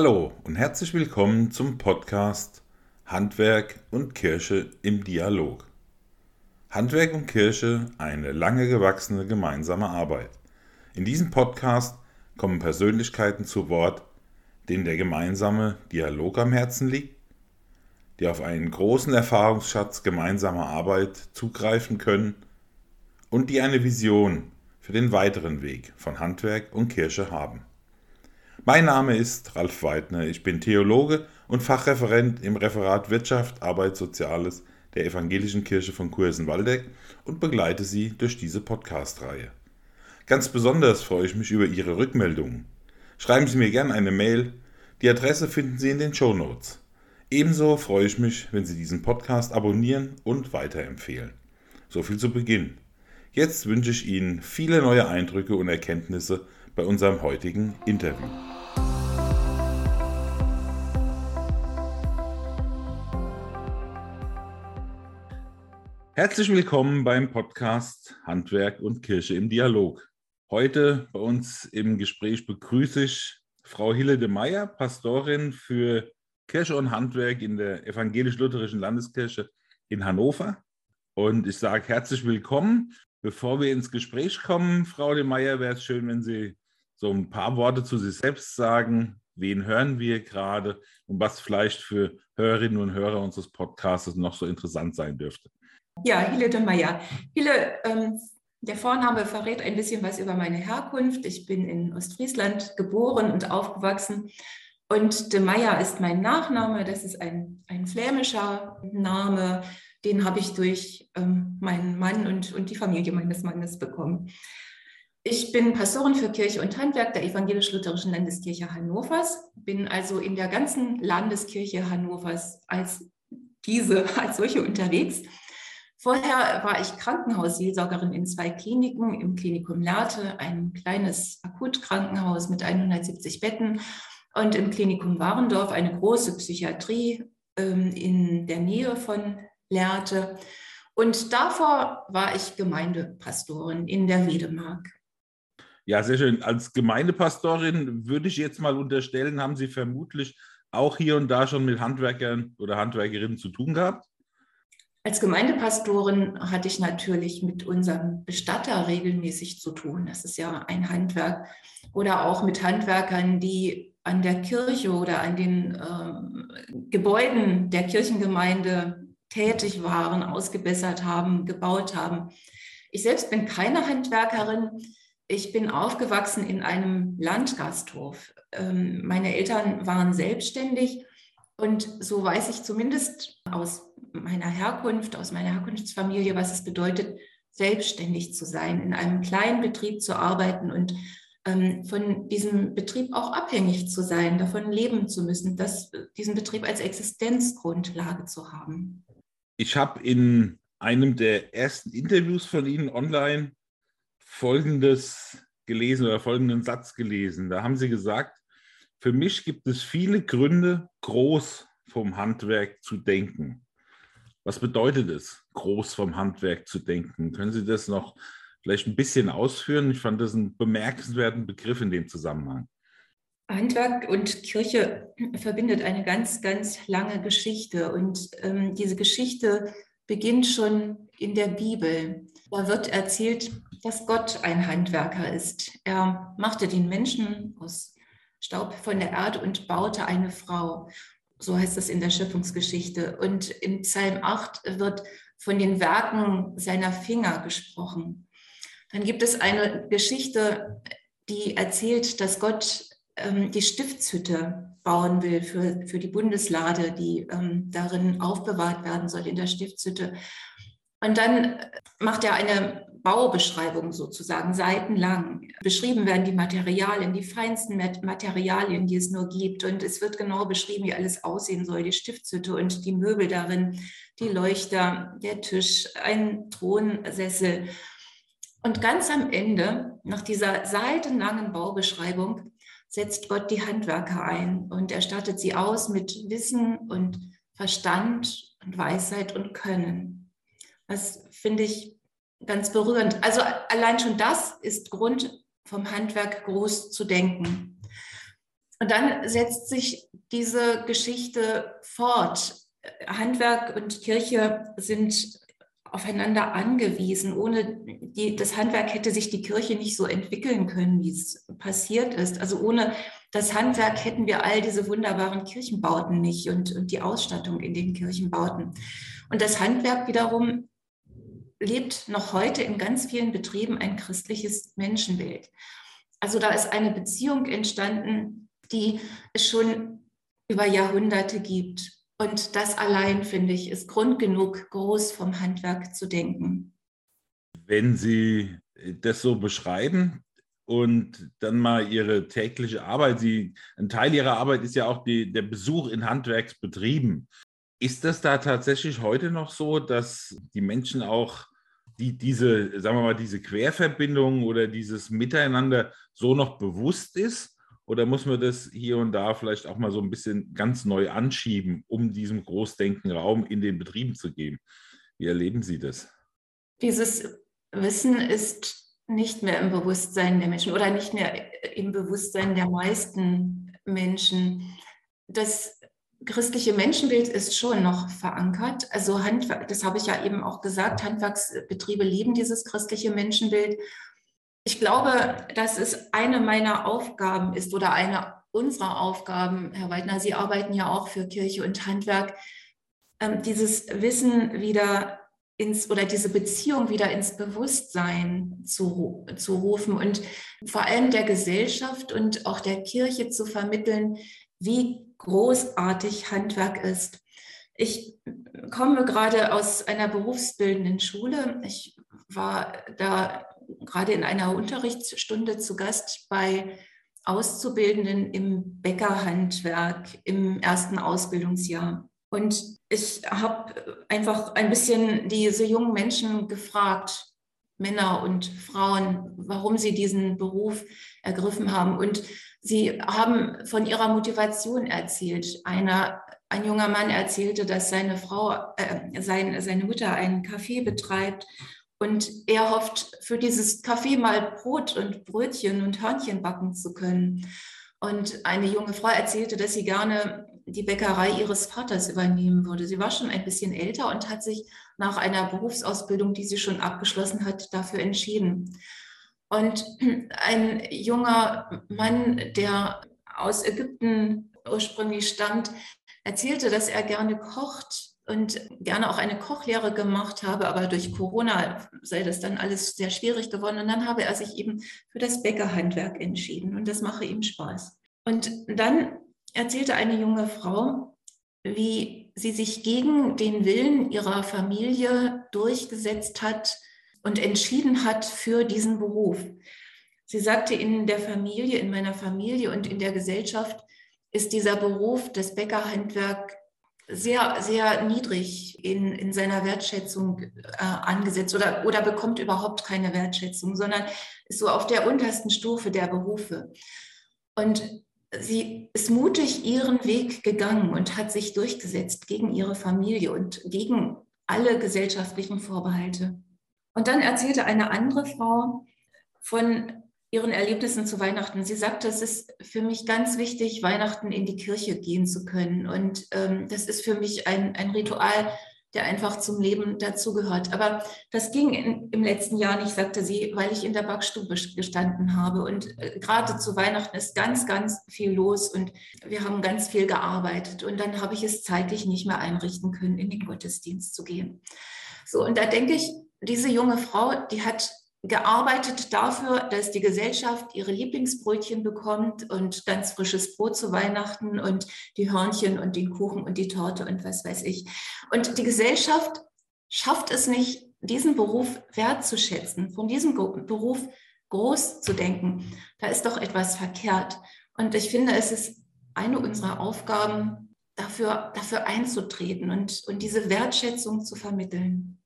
Hallo und herzlich willkommen zum Podcast Handwerk und Kirche im Dialog. Handwerk und Kirche eine lange gewachsene gemeinsame Arbeit. In diesem Podcast kommen Persönlichkeiten zu Wort, denen der gemeinsame Dialog am Herzen liegt, die auf einen großen Erfahrungsschatz gemeinsamer Arbeit zugreifen können und die eine Vision für den weiteren Weg von Handwerk und Kirche haben. Mein Name ist Ralf Weidner. Ich bin Theologe und Fachreferent im Referat Wirtschaft, Arbeit, Soziales der Evangelischen Kirche von Kursen-Waldeck und begleite Sie durch diese Podcast-Reihe. Ganz besonders freue ich mich über Ihre Rückmeldungen. Schreiben Sie mir gerne eine Mail. Die Adresse finden Sie in den Show Notes. Ebenso freue ich mich, wenn Sie diesen Podcast abonnieren und weiterempfehlen. So viel zu Beginn. Jetzt wünsche ich Ihnen viele neue Eindrücke und Erkenntnisse bei unserem heutigen Interview. Herzlich willkommen beim Podcast Handwerk und Kirche im Dialog. Heute bei uns im Gespräch begrüße ich Frau Hille de Meyer, Pastorin für Kirche und Handwerk in der Evangelisch-Lutherischen Landeskirche in Hannover. Und ich sage herzlich willkommen. Bevor wir ins Gespräch kommen, Frau de Meyer, wäre es schön, wenn Sie so ein paar Worte zu sich selbst sagen. Wen hören wir gerade und was vielleicht für Hörerinnen und Hörer unseres Podcasts noch so interessant sein dürfte? Ja, Hille de Meyer. Hille, ähm, der Vorname verrät ein bisschen was über meine Herkunft. Ich bin in Ostfriesland geboren und aufgewachsen. Und de Meyer ist mein Nachname. Das ist ein, ein flämischer Name. Den habe ich durch ähm, meinen Mann und, und die Familie meines Mannes bekommen. Ich bin Pastorin für Kirche und Handwerk der Evangelisch-Lutherischen Landeskirche Hannovers, bin also in der ganzen Landeskirche Hannovers als diese, als solche unterwegs Vorher war ich Krankenhausseelsorgerin in zwei Kliniken, im Klinikum Lehrte, ein kleines Akutkrankenhaus mit 170 Betten, und im Klinikum Warendorf eine große Psychiatrie ähm, in der Nähe von Lehrte. Und davor war ich Gemeindepastorin in der Wedemark. Ja, sehr schön. Als Gemeindepastorin würde ich jetzt mal unterstellen, haben Sie vermutlich auch hier und da schon mit Handwerkern oder Handwerkerinnen zu tun gehabt? Als Gemeindepastorin hatte ich natürlich mit unserem Bestatter regelmäßig zu tun. Das ist ja ein Handwerk. Oder auch mit Handwerkern, die an der Kirche oder an den äh, Gebäuden der Kirchengemeinde tätig waren, ausgebessert haben, gebaut haben. Ich selbst bin keine Handwerkerin. Ich bin aufgewachsen in einem Landgasthof. Ähm, meine Eltern waren selbstständig und so weiß ich zumindest aus meiner Herkunft, aus meiner Herkunftsfamilie, was es bedeutet, selbstständig zu sein, in einem kleinen Betrieb zu arbeiten und ähm, von diesem Betrieb auch abhängig zu sein, davon leben zu müssen, das, diesen Betrieb als Existenzgrundlage zu haben. Ich habe in einem der ersten Interviews von Ihnen online Folgendes gelesen oder folgenden Satz gelesen. Da haben Sie gesagt, für mich gibt es viele Gründe, groß vom Handwerk zu denken. Was bedeutet es, groß vom Handwerk zu denken? Können Sie das noch vielleicht ein bisschen ausführen? Ich fand das einen bemerkenswerten Begriff in dem Zusammenhang. Handwerk und Kirche verbindet eine ganz, ganz lange Geschichte. Und ähm, diese Geschichte beginnt schon in der Bibel. Da wird erzählt, dass Gott ein Handwerker ist. Er machte den Menschen aus Staub von der Erde und baute eine Frau. So heißt es in der Schöpfungsgeschichte. Und in Psalm 8 wird von den Werken seiner Finger gesprochen. Dann gibt es eine Geschichte, die erzählt, dass Gott ähm, die Stiftshütte bauen will für, für die Bundeslade, die ähm, darin aufbewahrt werden soll in der Stiftshütte. Und dann macht er eine Baubeschreibung sozusagen, seitenlang. Beschrieben werden die Materialien, die feinsten Materialien, die es nur gibt. Und es wird genau beschrieben, wie alles aussehen soll, die Stiftshütte und die Möbel darin, die Leuchter, der Tisch, ein Thronsessel. Und ganz am Ende, nach dieser seitenlangen Baubeschreibung, setzt Gott die Handwerker ein und er stattet sie aus mit Wissen und Verstand und Weisheit und Können. Das finde ich ganz berührend. Also allein schon das ist Grund, vom Handwerk groß zu denken. Und dann setzt sich diese Geschichte fort. Handwerk und Kirche sind aufeinander angewiesen. Ohne die, das Handwerk hätte sich die Kirche nicht so entwickeln können, wie es passiert ist. Also ohne das Handwerk hätten wir all diese wunderbaren Kirchenbauten nicht und, und die Ausstattung in den Kirchenbauten. Und das Handwerk wiederum lebt noch heute in ganz vielen Betrieben ein christliches Menschenbild. Also da ist eine Beziehung entstanden, die es schon über Jahrhunderte gibt. Und das allein, finde ich, ist Grund genug, groß vom Handwerk zu denken. Wenn Sie das so beschreiben und dann mal Ihre tägliche Arbeit, Sie, ein Teil Ihrer Arbeit ist ja auch die, der Besuch in Handwerksbetrieben. Ist das da tatsächlich heute noch so, dass die Menschen auch die, diese, sagen wir mal, diese Querverbindung oder dieses Miteinander so noch bewusst ist? Oder muss man das hier und da vielleicht auch mal so ein bisschen ganz neu anschieben, um diesem Großdenken Raum in den Betrieben zu geben? Wie erleben Sie das? Dieses Wissen ist nicht mehr im Bewusstsein der Menschen oder nicht mehr im Bewusstsein der meisten Menschen. Das christliche Menschenbild ist schon noch verankert. Also Handwerk, das habe ich ja eben auch gesagt, Handwerksbetriebe leben dieses christliche Menschenbild. Ich glaube, dass es eine meiner Aufgaben ist oder eine unserer Aufgaben, Herr Weidner, Sie arbeiten ja auch für Kirche und Handwerk, ähm, dieses Wissen wieder ins oder diese Beziehung wieder ins Bewusstsein zu, zu rufen und vor allem der Gesellschaft und auch der Kirche zu vermitteln, wie großartig Handwerk ist. Ich komme gerade aus einer berufsbildenden Schule. Ich war da gerade in einer Unterrichtsstunde zu Gast bei Auszubildenden im Bäckerhandwerk im ersten Ausbildungsjahr. Und ich habe einfach ein bisschen diese jungen Menschen gefragt, Männer und Frauen, warum sie diesen Beruf ergriffen haben. Und sie haben von ihrer Motivation erzählt. Einer, ein junger Mann erzählte, dass seine Frau, äh, sein, seine Mutter einen Café betreibt und er hofft, für dieses Kaffee mal Brot und Brötchen und Hörnchen backen zu können. Und eine junge Frau erzählte, dass sie gerne die Bäckerei ihres Vaters übernehmen würde. Sie war schon ein bisschen älter und hat sich nach einer Berufsausbildung, die sie schon abgeschlossen hat, dafür entschieden. Und ein junger Mann, der aus Ägypten ursprünglich stammt, erzählte, dass er gerne kocht und gerne auch eine Kochlehre gemacht habe, aber durch Corona sei das dann alles sehr schwierig geworden. Und dann habe er sich eben für das Bäckerhandwerk entschieden und das mache ihm Spaß. Und dann erzählte eine junge Frau, wie sie sich gegen den Willen ihrer Familie durchgesetzt hat und entschieden hat für diesen Beruf. Sie sagte, in der Familie, in meiner Familie und in der Gesellschaft ist dieser Beruf, das Bäckerhandwerk, sehr, sehr niedrig in, in seiner Wertschätzung äh, angesetzt oder, oder bekommt überhaupt keine Wertschätzung, sondern ist so auf der untersten Stufe der Berufe. Und sie ist mutig ihren Weg gegangen und hat sich durchgesetzt gegen ihre Familie und gegen alle gesellschaftlichen Vorbehalte. Und dann erzählte eine andere Frau von ihren Erlebnissen zu Weihnachten. Sie sagte, es ist für mich ganz wichtig, Weihnachten in die Kirche gehen zu können. Und ähm, das ist für mich ein, ein Ritual, der einfach zum Leben dazugehört. Aber das ging in, im letzten Jahr nicht, sagte sie, weil ich in der Backstube gestanden habe. Und äh, gerade zu Weihnachten ist ganz, ganz viel los und wir haben ganz viel gearbeitet. Und dann habe ich es zeitlich nicht mehr einrichten können, in den Gottesdienst zu gehen. So, und da denke ich, diese junge Frau, die hat gearbeitet dafür, dass die Gesellschaft ihre Lieblingsbrötchen bekommt und ganz frisches Brot zu Weihnachten und die Hörnchen und den Kuchen und die Torte und was weiß ich. Und die Gesellschaft schafft es nicht, diesen Beruf wertzuschätzen, von diesem Beruf groß zu denken. Da ist doch etwas verkehrt. Und ich finde, es ist eine unserer Aufgaben, dafür, dafür einzutreten und, und diese Wertschätzung zu vermitteln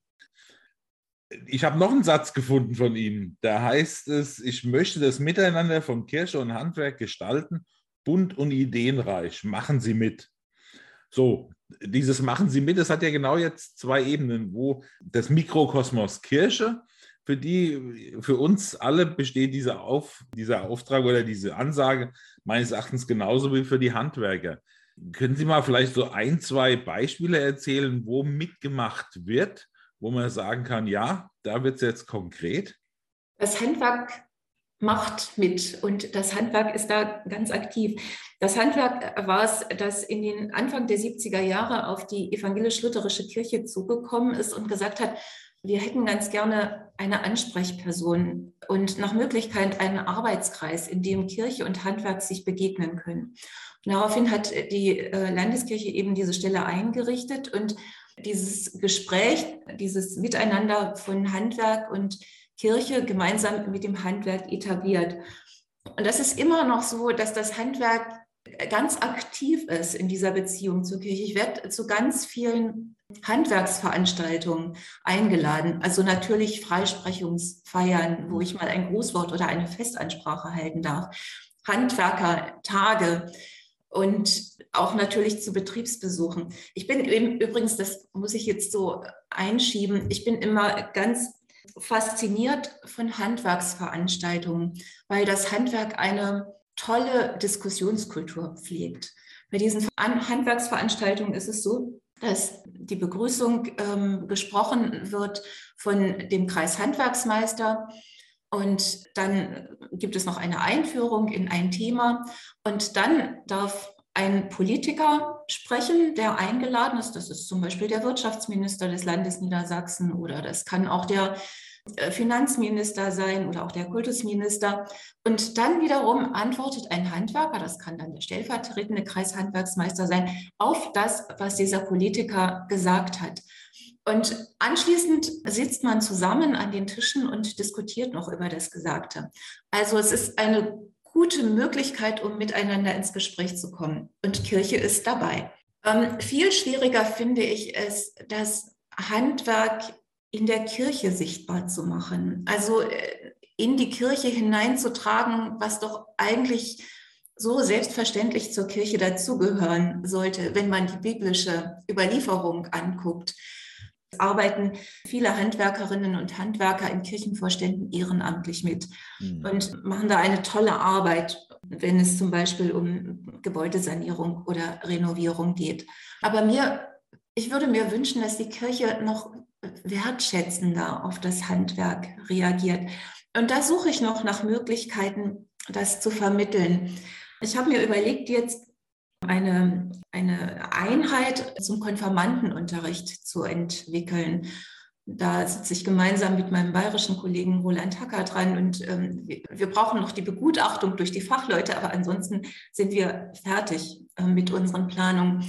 ich habe noch einen Satz gefunden von ihm. Da heißt es, ich möchte das Miteinander von Kirche und Handwerk gestalten, bunt und ideenreich. Machen Sie mit. So, dieses Machen Sie mit, das hat ja genau jetzt zwei Ebenen, wo das Mikrokosmos Kirche für die, für uns alle besteht dieser, Auf, dieser Auftrag oder diese Ansage meines Erachtens genauso wie für die Handwerker. Können Sie mal vielleicht so ein, zwei Beispiele erzählen, wo mitgemacht wird, wo man sagen kann, ja, da wird es jetzt konkret? Das Handwerk macht mit und das Handwerk ist da ganz aktiv. Das Handwerk war es, das in den Anfang der 70er Jahre auf die evangelisch-lutherische Kirche zugekommen ist und gesagt hat, wir hätten ganz gerne eine Ansprechperson und nach Möglichkeit einen Arbeitskreis, in dem Kirche und Handwerk sich begegnen können. Und daraufhin hat die äh, Landeskirche eben diese Stelle eingerichtet und dieses Gespräch, dieses Miteinander von Handwerk und Kirche gemeinsam mit dem Handwerk etabliert. Und das ist immer noch so, dass das Handwerk ganz aktiv ist in dieser Beziehung zur Kirche. Ich werde zu ganz vielen Handwerksveranstaltungen eingeladen. Also natürlich Freisprechungsfeiern, wo ich mal ein Grußwort oder eine Festansprache halten darf. Handwerkertage und auch natürlich zu Betriebsbesuchen. Ich bin übrigens, das muss ich jetzt so einschieben, ich bin immer ganz fasziniert von Handwerksveranstaltungen, weil das Handwerk eine tolle Diskussionskultur pflegt. Bei diesen Handwerksveranstaltungen ist es so, dass die Begrüßung ähm, gesprochen wird von dem Kreishandwerksmeister und dann gibt es noch eine Einführung in ein Thema und dann darf ein Politiker sprechen, der eingeladen ist. Das ist zum Beispiel der Wirtschaftsminister des Landes Niedersachsen oder das kann auch der äh, Finanzminister sein oder auch der Kultusminister. Und dann wiederum antwortet ein Handwerker, das kann dann der stellvertretende Kreishandwerksmeister sein, auf das, was dieser Politiker gesagt hat. Und anschließend sitzt man zusammen an den Tischen und diskutiert noch über das Gesagte. Also es ist eine gute Möglichkeit, um miteinander ins Gespräch zu kommen. Und Kirche ist dabei. Ähm, viel schwieriger finde ich es, das Handwerk in der Kirche sichtbar zu machen. Also äh, in die Kirche hineinzutragen, was doch eigentlich so selbstverständlich zur Kirche dazugehören sollte, wenn man die biblische Überlieferung anguckt. Arbeiten viele Handwerkerinnen und Handwerker in Kirchenvorständen ehrenamtlich mit mhm. und machen da eine tolle Arbeit, wenn es zum Beispiel um Gebäudesanierung oder Renovierung geht. Aber mir, ich würde mir wünschen, dass die Kirche noch wertschätzender auf das Handwerk reagiert. Und da suche ich noch nach Möglichkeiten, das zu vermitteln. Ich habe mir überlegt, jetzt eine, eine Einheit zum Konfirmandenunterricht zu entwickeln. Da sitze ich gemeinsam mit meinem bayerischen Kollegen Roland Hacker dran und ähm, wir, brauchen noch die Begutachtung durch die Fachleute, aber ansonsten sind wir fertig äh, mit unseren Planungen.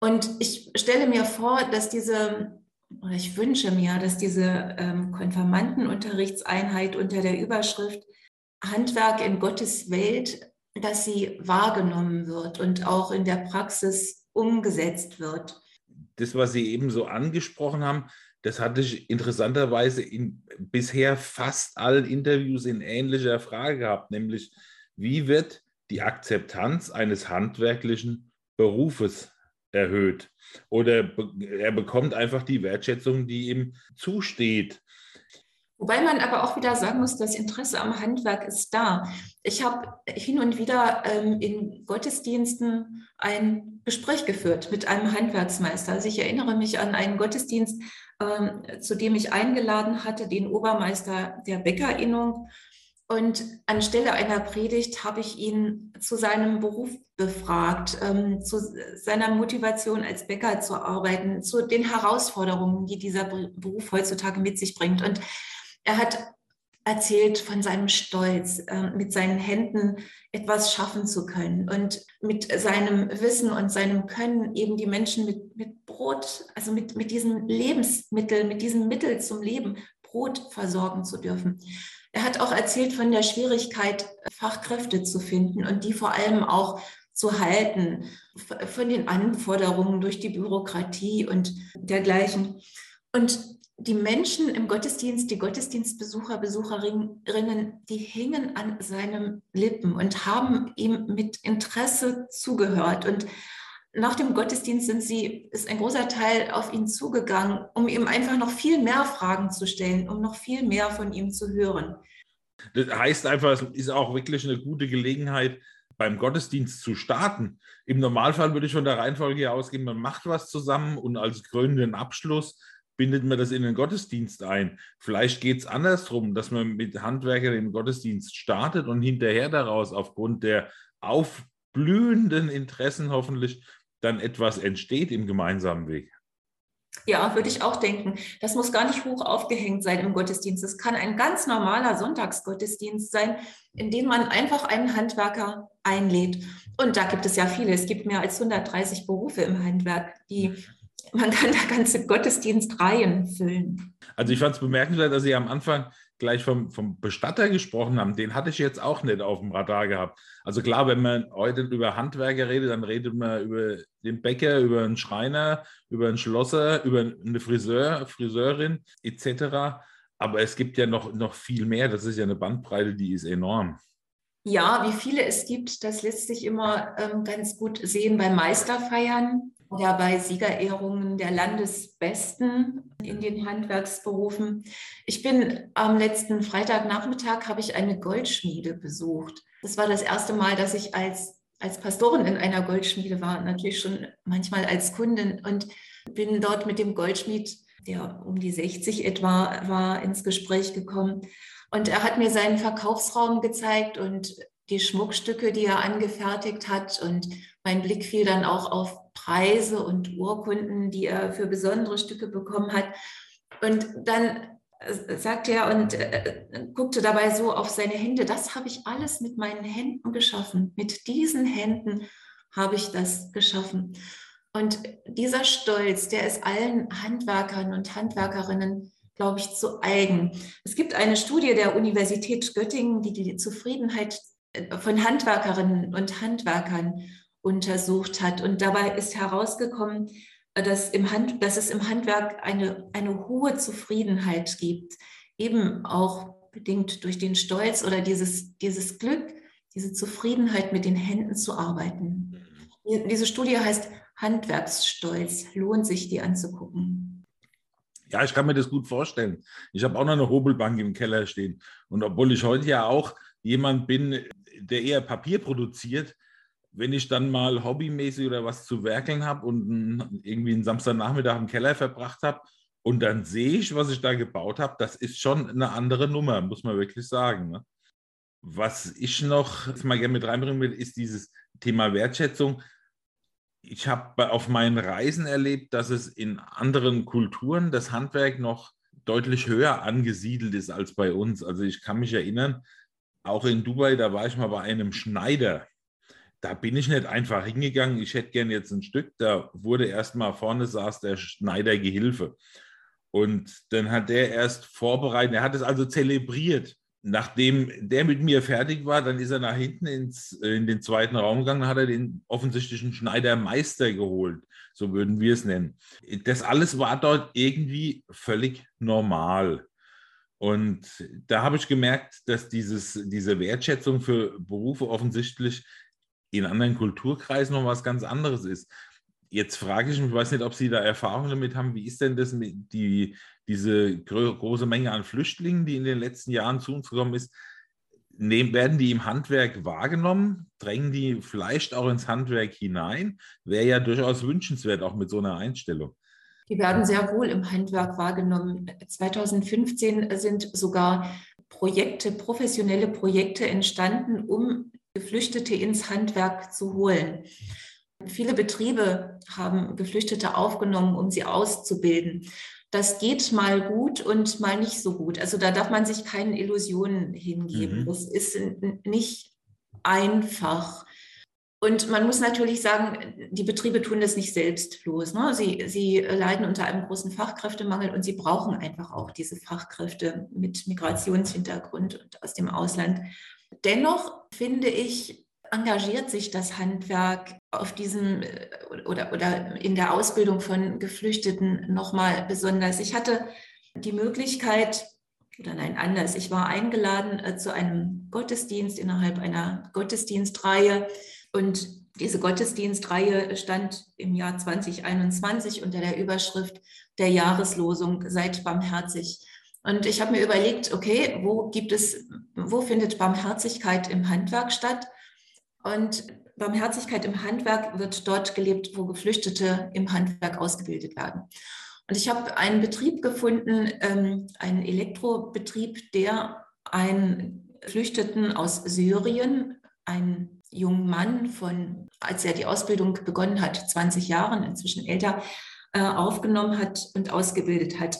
Und ich stelle mir vor, dass diese oder ich wünsche mir, dass diese ähm, Konfirmandenunterrichtseinheit unter der Überschrift Handwerk in Gottes Welt, dass sie wahrgenommen wird und auch in der Praxis umgesetzt wird. Das, was Sie eben so angesprochen haben, das hatte ich interessanterweise in bisher fast allen Interviews in ähnlicher Frage gehabt, nämlich wie wird die Akzeptanz eines handwerklichen Berufes erhöht. Oder er bekommt einfach die Wertschätzung, die ihm zusteht. Wobei man aber auch wieder sagen muss, das Interesse am Handwerk ist da. Ich habe hin und wieder ähm, in Gottesdiensten ein Gespräch geführt mit einem Handwerksmeister. Also ich erinnere mich an einen Gottesdienst, ähm, zu dem ich eingeladen hatte, den Obermeister der Bäckerinnung. Und anstelle einer Predigt habe ich ihn zu seinem Beruf befragt, ähm, zu seiner Motivation als Bäcker zu arbeiten, zu den Herausforderungen, die dieser Beruf heutzutage mit sich bringt. Und er hat erzählt von seinem Stolz, äh, mit seinen Händen etwas schaffen zu können und mit seinem Wissen und seinem Können eben die Menschen mit, mit Brot, also mit, mit diesem Lebensmittel, mit diesem Mittel zum Leben, Brot versorgen zu dürfen. Er hat auch erzählt von der Schwierigkeit, Fachkräfte zu finden und die vor allem auch zu halten, von den Anforderungen durch die Bürokratie und dergleichen. Und die Menschen im Gottesdienst, die Gottesdienstbesucher, Besucherinnen, die hingen an seinem Lippen und haben ihm mit Interesse zugehört. Und nach dem Gottesdienst sind sie, ist ein großer Teil auf ihn zugegangen, um ihm einfach noch viel mehr Fragen zu stellen, um noch viel mehr von ihm zu hören. Das heißt einfach, es ist auch wirklich eine gute Gelegenheit, beim Gottesdienst zu starten. Im Normalfall würde ich von der Reihenfolge ausgehen, man macht was zusammen und als krönenden Abschluss bindet man das in den Gottesdienst ein. Vielleicht geht es andersrum, dass man mit Handwerkern den Gottesdienst startet und hinterher daraus aufgrund der aufblühenden Interessen hoffentlich dann etwas entsteht im gemeinsamen Weg. Ja, würde ich auch denken. Das muss gar nicht hoch aufgehängt sein im Gottesdienst. Es kann ein ganz normaler Sonntagsgottesdienst sein, in dem man einfach einen Handwerker einlädt. Und da gibt es ja viele. Es gibt mehr als 130 Berufe im Handwerk, die man kann da ganze Gottesdienstreihen füllen. Also ich fand es bemerkenswert, dass Sie am Anfang gleich vom, vom Bestatter gesprochen haben. Den hatte ich jetzt auch nicht auf dem Radar gehabt. Also klar, wenn man heute über Handwerker redet, dann redet man über den Bäcker, über einen Schreiner, über einen Schlosser, über eine Friseur, Friseurin etc. Aber es gibt ja noch, noch viel mehr. Das ist ja eine Bandbreite, die ist enorm. Ja, wie viele es gibt, das lässt sich immer ähm, ganz gut sehen bei Meisterfeiern oder bei Siegerehrungen der Landesbesten in den Handwerksberufen. Ich bin am letzten Freitagnachmittag habe ich eine Goldschmiede besucht. Das war das erste Mal, dass ich als, als Pastorin in einer Goldschmiede war, natürlich schon manchmal als Kundin und bin dort mit dem Goldschmied, der um die 60 etwa war, ins Gespräch gekommen. Und er hat mir seinen Verkaufsraum gezeigt und die Schmuckstücke, die er angefertigt hat. Und mein Blick fiel dann auch auf Preise und Urkunden, die er für besondere Stücke bekommen hat. Und dann äh, sagte er und äh, guckte dabei so auf seine Hände, das habe ich alles mit meinen Händen geschaffen. Mit diesen Händen habe ich das geschaffen. Und dieser Stolz, der ist allen Handwerkern und Handwerkerinnen, glaube ich, zu eigen. Es gibt eine Studie der Universität Göttingen, die die Zufriedenheit äh, von Handwerkerinnen und Handwerkern untersucht hat. Und dabei ist herausgekommen, dass, im Hand, dass es im Handwerk eine, eine hohe Zufriedenheit gibt, eben auch bedingt durch den Stolz oder dieses, dieses Glück, diese Zufriedenheit mit den Händen zu arbeiten. Diese Studie heißt Handwerksstolz. Lohnt sich, die anzugucken. Ja, ich kann mir das gut vorstellen. Ich habe auch noch eine Hobelbank im Keller stehen. Und obwohl ich heute ja auch jemand bin, der eher Papier produziert, wenn ich dann mal hobbymäßig oder was zu werkeln habe und irgendwie einen Samstagnachmittag im Keller verbracht habe und dann sehe ich, was ich da gebaut habe, das ist schon eine andere Nummer, muss man wirklich sagen. Ne? Was ich noch mal gerne mit reinbringen will, ist dieses Thema Wertschätzung. Ich habe auf meinen Reisen erlebt, dass es in anderen Kulturen das Handwerk noch deutlich höher angesiedelt ist als bei uns. Also ich kann mich erinnern, auch in Dubai, da war ich mal bei einem Schneider da bin ich nicht einfach hingegangen, ich hätte gern jetzt ein Stück. Da wurde erstmal vorne saß der Schneider Gehilfe. Und dann hat der erst vorbereitet, er hat es also zelebriert. Nachdem der mit mir fertig war, dann ist er nach hinten ins, in den zweiten Raum gegangen, hat er den offensichtlichen Schneidermeister geholt, so würden wir es nennen. Das alles war dort irgendwie völlig normal. Und da habe ich gemerkt, dass dieses, diese Wertschätzung für Berufe offensichtlich in anderen Kulturkreisen noch was ganz anderes ist. Jetzt frage ich mich, ich weiß nicht, ob Sie da Erfahrungen damit haben, wie ist denn das mit die, diese große Menge an Flüchtlingen, die in den letzten Jahren zu uns gekommen ist, nehmen, werden die im Handwerk wahrgenommen? Drängen die vielleicht auch ins Handwerk hinein? Wäre ja durchaus wünschenswert, auch mit so einer Einstellung. Die werden sehr wohl im Handwerk wahrgenommen. 2015 sind sogar Projekte, professionelle Projekte entstanden, um Geflüchtete ins Handwerk zu holen. Viele Betriebe haben Geflüchtete aufgenommen, um sie auszubilden. Das geht mal gut und mal nicht so gut. Also da darf man sich keinen Illusionen hingeben. Mhm. Das ist nicht einfach. Und man muss natürlich sagen, die Betriebe tun das nicht selbstlos. Ne? Sie, sie leiden unter einem großen Fachkräftemangel und sie brauchen einfach auch diese Fachkräfte mit Migrationshintergrund und aus dem Ausland. Dennoch finde ich, engagiert sich das Handwerk auf diesem äh, oder, oder in der Ausbildung von Geflüchteten nochmal besonders. Ich hatte die Möglichkeit, oder nein, anders, ich war eingeladen äh, zu einem Gottesdienst innerhalb einer Gottesdienstreihe und diese Gottesdienstreihe stand im Jahr 2021 unter der Überschrift der Jahreslosung Seid barmherzig. Und ich habe mir überlegt, okay, wo gibt es, wo findet Barmherzigkeit im Handwerk statt? Und Barmherzigkeit im Handwerk wird dort gelebt, wo Geflüchtete im Handwerk ausgebildet werden. Und ich habe einen Betrieb gefunden, ähm, einen Elektrobetrieb, der einen Geflüchteten aus Syrien, einen jungen Mann von, als er die Ausbildung begonnen hat, 20 Jahren, inzwischen älter, äh, aufgenommen hat und ausgebildet hat.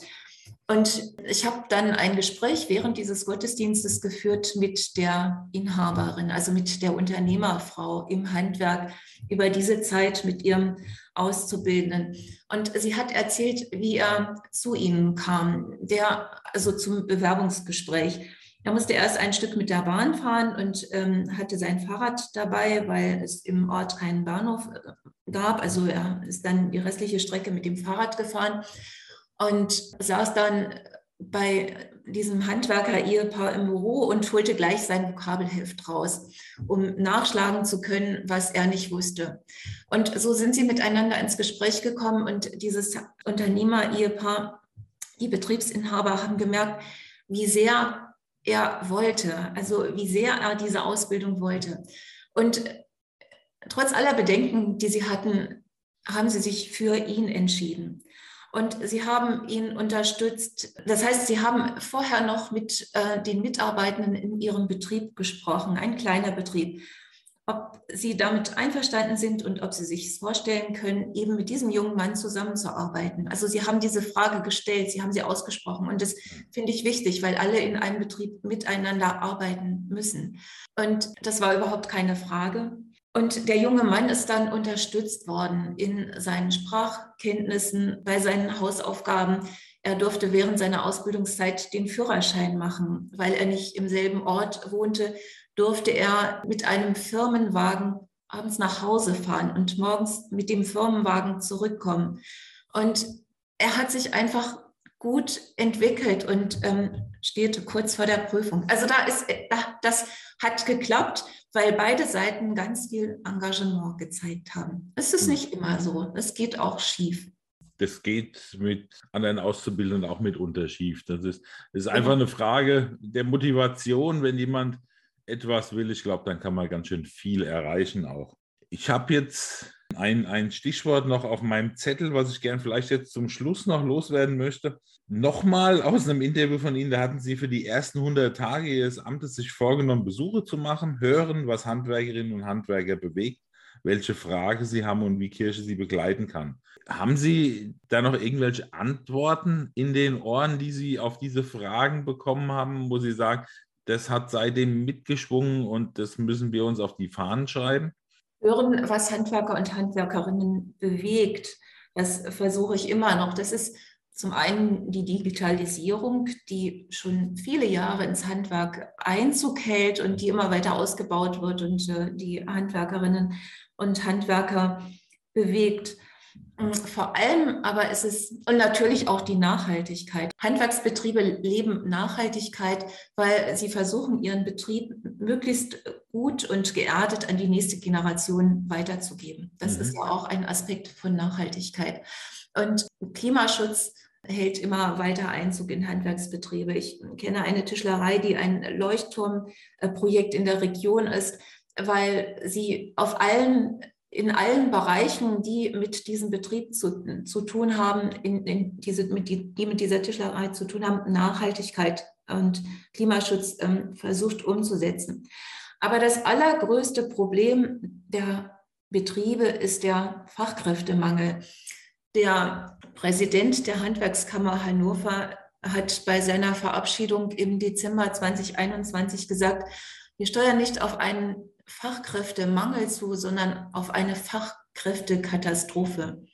Und ich habe dann ein Gespräch während dieses Gottesdienstes geführt mit der Inhaberin, also mit der Unternehmerfrau im Handwerk über diese Zeit mit ihrem Auszubildenden. Und sie hat erzählt, wie er zu ihnen kam, der also zum Bewerbungsgespräch. Er musste erst ein Stück mit der Bahn fahren und ähm, hatte sein Fahrrad dabei, weil es im Ort keinen Bahnhof äh, gab. Also er ist dann die restliche Strecke mit dem Fahrrad gefahren und saß dann bei diesem Handwerker-Ehepaar im Büro und holte gleich sein Vokabelheft raus, um nachschlagen zu können, was er nicht wusste. Und so sind sie miteinander ins Gespräch gekommen und dieses Unternehmer-Ehepaar, die Betriebsinhaber haben gemerkt, wie sehr er wollte, also wie sehr er diese Ausbildung wollte. Und trotz aller Bedenken, die sie hatten, haben sie sich für ihn entschieden und sie haben ihn unterstützt. Das heißt, sie haben vorher noch mit äh, den Mitarbeitenden in ihrem Betrieb gesprochen, ein kleiner Betrieb, ob sie damit einverstanden sind und ob sie sich vorstellen können, eben mit diesem jungen Mann zusammenzuarbeiten. Also sie haben diese Frage gestellt, sie haben sie ausgesprochen und das finde ich wichtig, weil alle in einem Betrieb miteinander arbeiten müssen. Und das war überhaupt keine Frage. Und der junge Mann ist dann unterstützt worden in seinen Sprachkenntnissen, bei seinen Hausaufgaben. Er durfte während seiner Ausbildungszeit den Führerschein machen, weil er nicht im selben Ort wohnte, durfte er mit einem Firmenwagen abends nach Hause fahren und morgens mit dem Firmenwagen zurückkommen. Und er hat sich einfach gut entwickelt und ähm, steht kurz vor der Prüfung. Also da ist, das hat geklappt weil beide Seiten ganz viel Engagement gezeigt haben. Es ist nicht immer so, es geht auch schief. Das geht mit anderen Auszubildenden auch mitunter schief. Das ist, das ist einfach eine Frage der Motivation, wenn jemand etwas will. Ich glaube, dann kann man ganz schön viel erreichen auch. Ich habe jetzt ein, ein Stichwort noch auf meinem Zettel, was ich gern vielleicht jetzt zum Schluss noch loswerden möchte. Nochmal aus einem Interview von Ihnen, da hatten Sie für die ersten 100 Tage Ihres Amtes sich vorgenommen, Besuche zu machen, hören, was Handwerkerinnen und Handwerker bewegt, welche Frage sie haben und wie Kirche sie begleiten kann. Haben Sie da noch irgendwelche Antworten in den Ohren, die Sie auf diese Fragen bekommen haben, wo Sie sagen, das hat seitdem mitgeschwungen und das müssen wir uns auf die Fahnen schreiben? Hören, was Handwerker und Handwerkerinnen bewegt, das versuche ich immer noch. Das ist zum einen die Digitalisierung, die schon viele Jahre ins Handwerk Einzug hält und die immer weiter ausgebaut wird und äh, die Handwerkerinnen und Handwerker bewegt. Mm, vor allem aber ist es, und natürlich auch die Nachhaltigkeit. Handwerksbetriebe leben Nachhaltigkeit, weil sie versuchen, ihren Betrieb möglichst gut und geerdet an die nächste Generation weiterzugeben. Das mhm. ist ja auch ein Aspekt von Nachhaltigkeit. Und Klimaschutz hält immer weiter Einzug in Handwerksbetriebe. Ich kenne eine Tischlerei, die ein Leuchtturmprojekt in der Region ist, weil sie auf allen in allen Bereichen, die mit diesem Betrieb zu, zu tun haben, in, in diese, mit die, die mit dieser Tischlerei zu tun haben, Nachhaltigkeit und Klimaschutz ähm, versucht umzusetzen. Aber das allergrößte Problem der Betriebe ist der Fachkräftemangel. Der Präsident der Handwerkskammer Hannover hat bei seiner Verabschiedung im Dezember 2021 gesagt, wir steuern nicht auf einen Fachkräftemangel zu, sondern auf eine Fachkräftekatastrophe.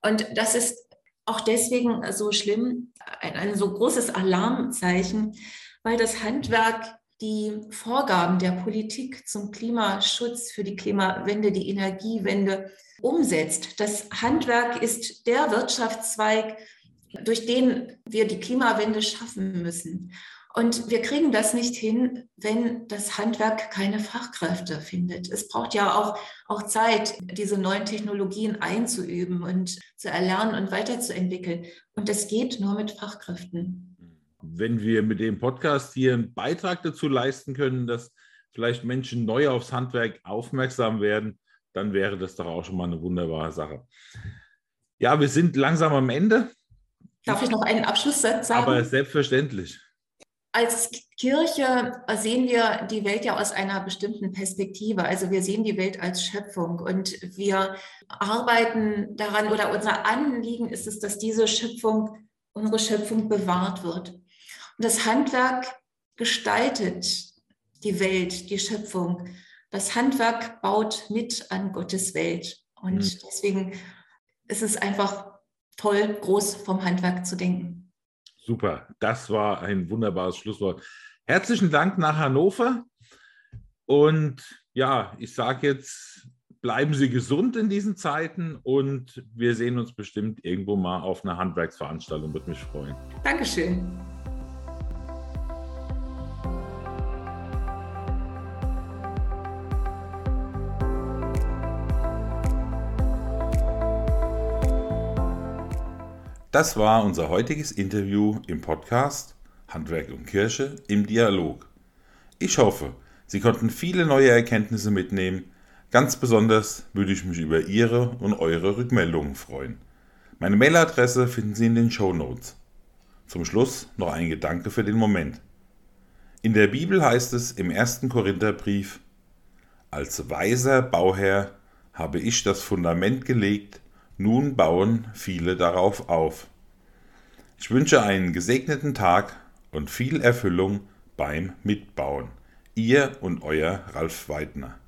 Und das ist auch deswegen so schlimm, ein, ein so großes Alarmzeichen, weil das Handwerk die Vorgaben der Politik zum Klimaschutz, für die Klimawende, die Energiewende umsetzt. Das Handwerk ist der Wirtschaftszweig, durch den wir die Klimawende schaffen müssen. Und wir kriegen das nicht hin, wenn das Handwerk keine Fachkräfte findet. Es braucht ja auch, auch Zeit, diese neuen Technologien einzuüben und zu erlernen und weiterzuentwickeln. Und das geht nur mit Fachkräften. Wenn wir mit dem Podcast hier einen Beitrag dazu leisten können, dass vielleicht Menschen neu aufs Handwerk aufmerksam werden, dann wäre das doch auch schon mal eine wunderbare Sache. Ja, wir sind langsam am Ende. Darf ich noch einen Abschlusssatz sagen? Aber selbstverständlich als Kirche sehen wir die Welt ja aus einer bestimmten Perspektive. Also wir sehen die Welt als Schöpfung und wir arbeiten daran oder unser Anliegen ist es, dass diese Schöpfung, unsere Schöpfung bewahrt wird. Das Handwerk gestaltet die Welt, die Schöpfung. Das Handwerk baut mit an Gottes Welt. Und mhm. deswegen ist es einfach toll, groß vom Handwerk zu denken. Super, das war ein wunderbares Schlusswort. Herzlichen Dank nach Hannover. Und ja, ich sage jetzt, bleiben Sie gesund in diesen Zeiten und wir sehen uns bestimmt irgendwo mal auf einer Handwerksveranstaltung. Würde mich freuen. Dankeschön. Das war unser heutiges Interview im Podcast Handwerk und Kirche im Dialog. Ich hoffe, Sie konnten viele neue Erkenntnisse mitnehmen. Ganz besonders würde ich mich über Ihre und eure Rückmeldungen freuen. Meine Mailadresse finden Sie in den Show Notes. Zum Schluss noch ein Gedanke für den Moment. In der Bibel heißt es im ersten Korintherbrief, als weiser Bauherr habe ich das Fundament gelegt, nun bauen viele darauf auf. Ich wünsche einen gesegneten Tag und viel Erfüllung beim Mitbauen. Ihr und euer Ralf Weidner.